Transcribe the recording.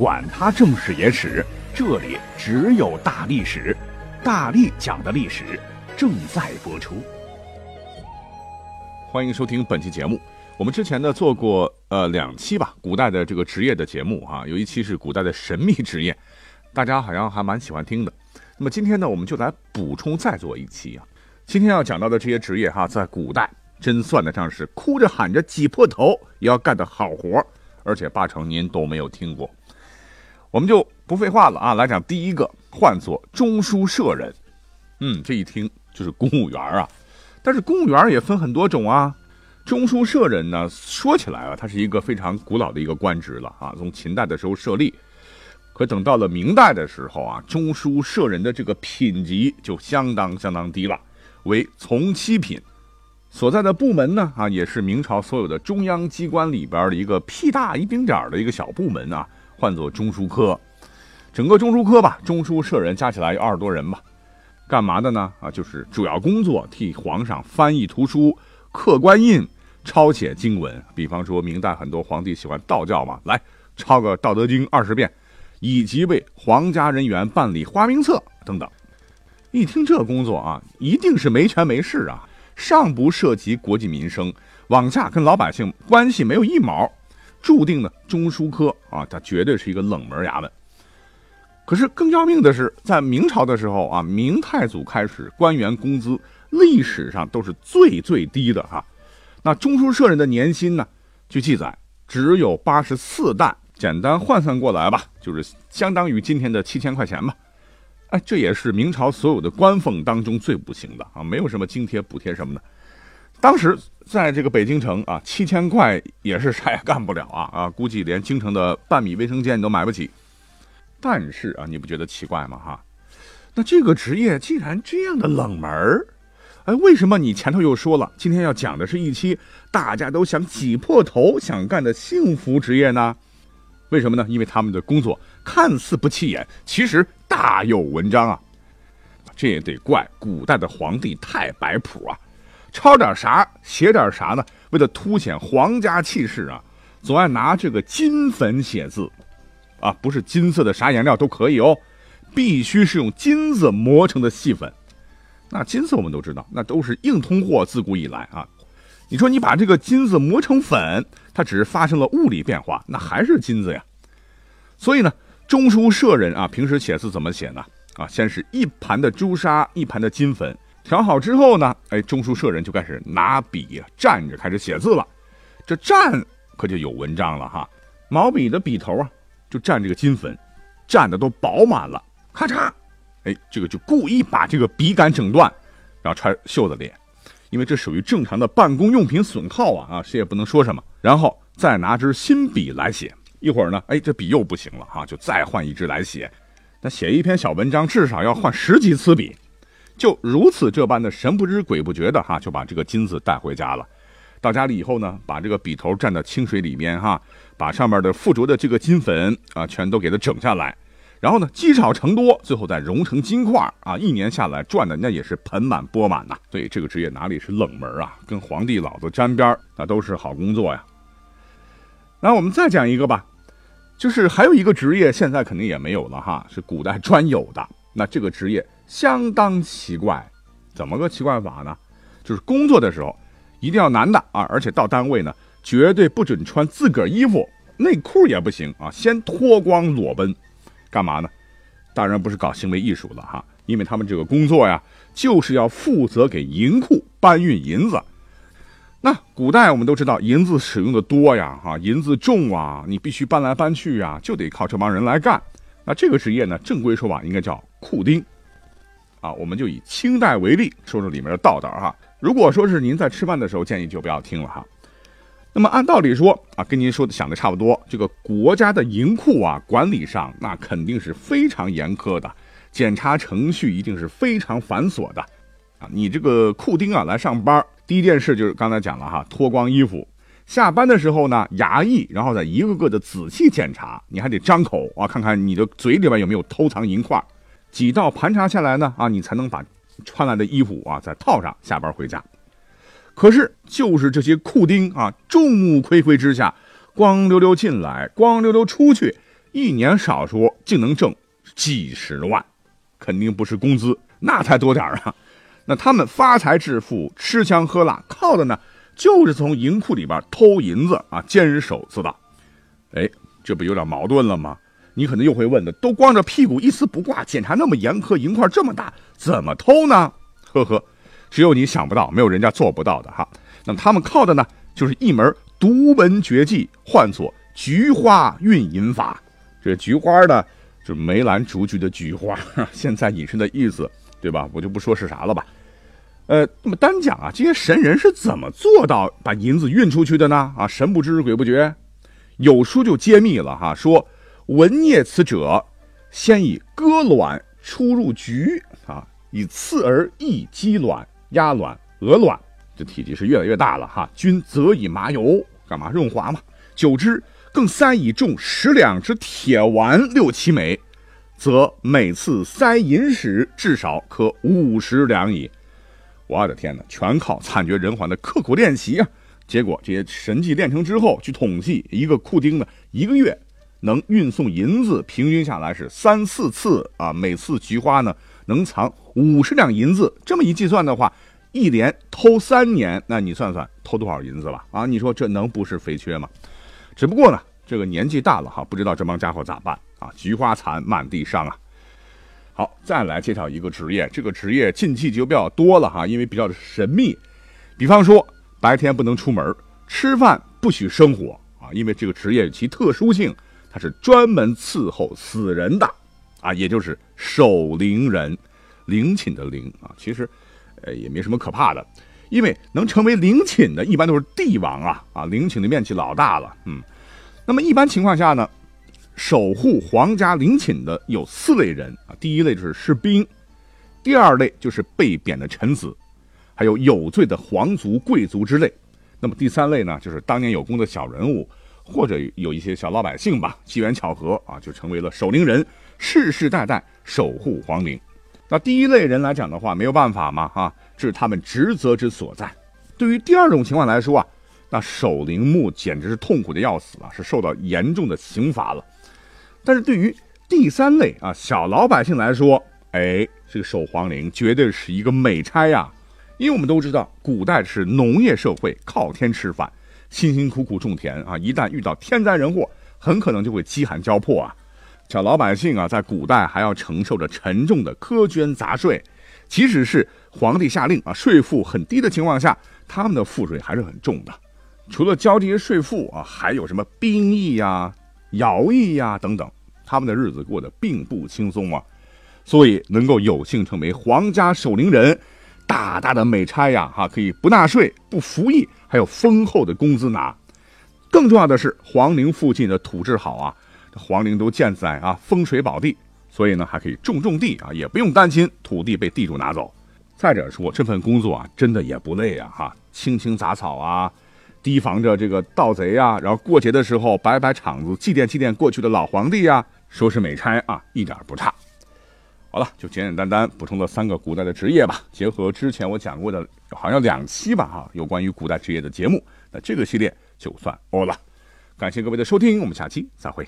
管他正史野史。这里只有大历史，大力讲的历史正在播出。欢迎收听本期节目。我们之前呢做过呃两期吧，古代的这个职业的节目哈，有一期是古代的神秘职业，大家好像还蛮喜欢听的。那么今天呢，我们就来补充再做一期啊。今天要讲到的这些职业哈，在古代真算得上是哭着喊着挤破头也要干的好活，而且八成您都没有听过。我们就不废话了啊，来讲第一个，唤作中书舍人。嗯，这一听就是公务员啊，但是公务员也分很多种啊。中书舍人呢，说起来啊，他是一个非常古老的一个官职了啊，从秦代的时候设立。可等到了明代的时候啊，中书舍人的这个品级就相当相当低了，为从七品，所在的部门呢啊，也是明朝所有的中央机关里边的一个屁大一丁点儿的一个小部门啊。唤作中书科，整个中书科吧，中书舍人加起来有二十多人吧，干嘛的呢？啊，就是主要工作替皇上翻译图书、刻官印、抄写经文。比方说，明代很多皇帝喜欢道教嘛，来抄个《道德经》二十遍，以及为皇家人员办理花名册等等。一听这工作啊，一定是没权没势啊，上不涉及国计民生，往下跟老百姓关系没有一毛。注定呢，中书科啊，它绝对是一个冷门衙门。可是更要命的是，在明朝的时候啊，明太祖开始，官员工资历史上都是最最低的哈。那中书舍人的年薪呢，据记载只有八十四担，简单换算过来吧，就是相当于今天的七千块钱吧。哎，这也是明朝所有的官俸当中最不行的啊，没有什么津贴补贴什么的。当时在这个北京城啊，七千块也是啥也干不了啊啊，估计连京城的半米卫生间你都买不起。但是啊，你不觉得奇怪吗？哈，那这个职业既然这样的冷门儿，哎，为什么你前头又说了，今天要讲的是一期大家都想挤破头想干的幸福职业呢？为什么呢？因为他们的工作看似不起眼，其实大有文章啊。这也得怪古代的皇帝太摆谱啊。抄点啥写点啥呢？为了凸显皇家气势啊，总爱拿这个金粉写字，啊，不是金色的啥颜料都可以哦，必须是用金子磨成的细粉。那金子我们都知道，那都是硬通货，自古以来啊。你说你把这个金子磨成粉，它只是发生了物理变化，那还是金子呀。所以呢，中书舍人啊，平时写字怎么写呢？啊，先是一盘的朱砂，一盘的金粉。调好之后呢，哎，中书舍人就开始拿笔蘸着开始写字了。这蘸可就有文章了哈，毛笔的笔头啊，就蘸这个金粉，蘸的都饱满了。咔嚓，哎，这个就故意把这个笔杆整断，然后穿袖子里，因为这属于正常的办公用品损耗啊啊，谁也不能说什么。然后再拿支新笔来写，一会儿呢，哎，这笔又不行了哈，就再换一支来写。那写一篇小文章至少要换十几次笔。就如此这般的神不知鬼不觉的哈，就把这个金子带回家了。到家里以后呢，把这个笔头蘸到清水里面哈，把上面的附着的这个金粉啊，全都给它整下来。然后呢，积少成多，最后再融成金块啊，一年下来赚的那也是盆满钵满呐。所以这个职业哪里是冷门啊？跟皇帝老子沾边那都是好工作呀。那我们再讲一个吧，就是还有一个职业，现在肯定也没有了哈，是古代专有的。那这个职业。相当奇怪，怎么个奇怪法呢？就是工作的时候一定要男的啊，而且到单位呢绝对不准穿自个儿衣服，内裤也不行啊，先脱光裸奔，干嘛呢？当然不是搞行为艺术了哈，因为他们这个工作呀，就是要负责给银库搬运银子。那古代我们都知道银子使用的多呀，哈，银子重啊，你必须搬来搬去啊，就得靠这帮人来干。那这个职业呢，正规说法应该叫库丁。啊，我们就以清代为例，说说里面的道道哈。如果说是您在吃饭的时候，建议就不要听了哈。那么按道理说啊，跟您说的想的差不多，这个国家的银库啊，管理上那肯定是非常严苛的，检查程序一定是非常繁琐的，啊，你这个库丁啊来上班，第一件事就是刚才讲了哈，脱光衣服，下班的时候呢，牙医然后再一个个的仔细检查，你还得张口啊，看看你的嘴里边有没有偷藏银块，几道盘查下来呢，啊，你才能把穿来的衣服啊再套上，下班回家。可是就是这些库丁啊，众目睽睽之下，光溜溜进来，光溜溜出去，一年少说竟能挣几十万。肯定不是工资，那才多点啊！那他们发财致富、吃香喝辣，靠的呢，就是从银库里边偷银子啊，监守自盗。哎，这不有点矛盾了吗？你可能又会问的，都光着屁股一丝不挂，检查那么严苛，银块这么大，怎么偷呢？呵呵，只有你想不到，没有人家做不到的哈。那么他们靠的呢，就是一门独门绝技，唤作菊花运银法。这菊花呢？就是梅兰竹菊的菊花，现在引申的意思，对吧？我就不说是啥了吧。呃，那么单讲啊，这些神人是怎么做到把银子运出去的呢？啊，神不知鬼不觉，有书就揭秘了哈，说闻孽此者，先以割卵出入局啊，以次而益鸡卵、鸭卵、鹅卵，这体积是越来越大了哈。均则以麻油干嘛润滑嘛，久之。更塞以重十两之铁丸六七枚，则每次塞银时至少可五十两矣。我的天哪，全靠惨绝人寰的刻苦练习啊！结果这些神技练成之后，据统计，一个库丁呢，一个月能运送银子，平均下来是三四次啊。每次菊花呢，能藏五十两银子。这么一计算的话，一连偷三年，那你算算偷多少银子了啊？你说这能不是肥缺吗？只不过呢，这个年纪大了哈，不知道这帮家伙咋办啊？菊花残，满地伤啊！好，再来介绍一个职业，这个职业禁忌就比较多了哈，因为比较神秘。比方说，白天不能出门，吃饭不许生火啊，因为这个职业其特殊性，他是专门伺候死人的啊，也就是守灵人，陵寝的陵啊，其实呃也没什么可怕的。因为能成为陵寝的，一般都是帝王啊啊，陵寝的面积老大了，嗯。那么一般情况下呢，守护皇家陵寝的有四类人啊，第一类就是士兵，第二类就是被贬的臣子，还有有罪的皇族贵族之类。那么第三类呢，就是当年有功的小人物，或者有一些小老百姓吧，机缘巧合啊，就成为了守陵人，世世代代守护皇陵。那第一类人来讲的话，没有办法嘛，哈。这是他们职责之所在。对于第二种情况来说啊，那守陵墓简直是痛苦的要死啊，是受到严重的刑罚了。但是对于第三类啊小老百姓来说，哎，这个守皇陵绝对是一个美差呀。因为我们都知道，古代是农业社会，靠天吃饭，辛辛苦苦种田啊，一旦遇到天灾人祸，很可能就会饥寒交迫啊。小老百姓啊，在古代还要承受着沉重的苛捐杂税，即使是。皇帝下令啊，税负很低的情况下，他们的赋税还是很重的。除了交这些税赋啊，还有什么兵役呀、徭役呀等等，他们的日子过得并不轻松啊。所以能够有幸成为皇家守陵人，大大的美差呀！哈，可以不纳税、不服役，还有丰厚的工资拿。更重要的是，皇陵附近的土质好啊，皇陵都建在啊风水宝地，所以呢还可以种种地啊，也不用担心土地被地主拿走。再者说，这份工作啊，真的也不累啊，哈，清清杂草啊，提防着这个盗贼啊，然后过节的时候摆摆场子，祭奠祭奠过去的老皇帝呀，说是美差啊，一点不差。好了，就简简单单补充了三个古代的职业吧，结合之前我讲过的，好像两期吧，哈，有关于古代职业的节目，那这个系列就算 all 了。感谢各位的收听，我们下期再会。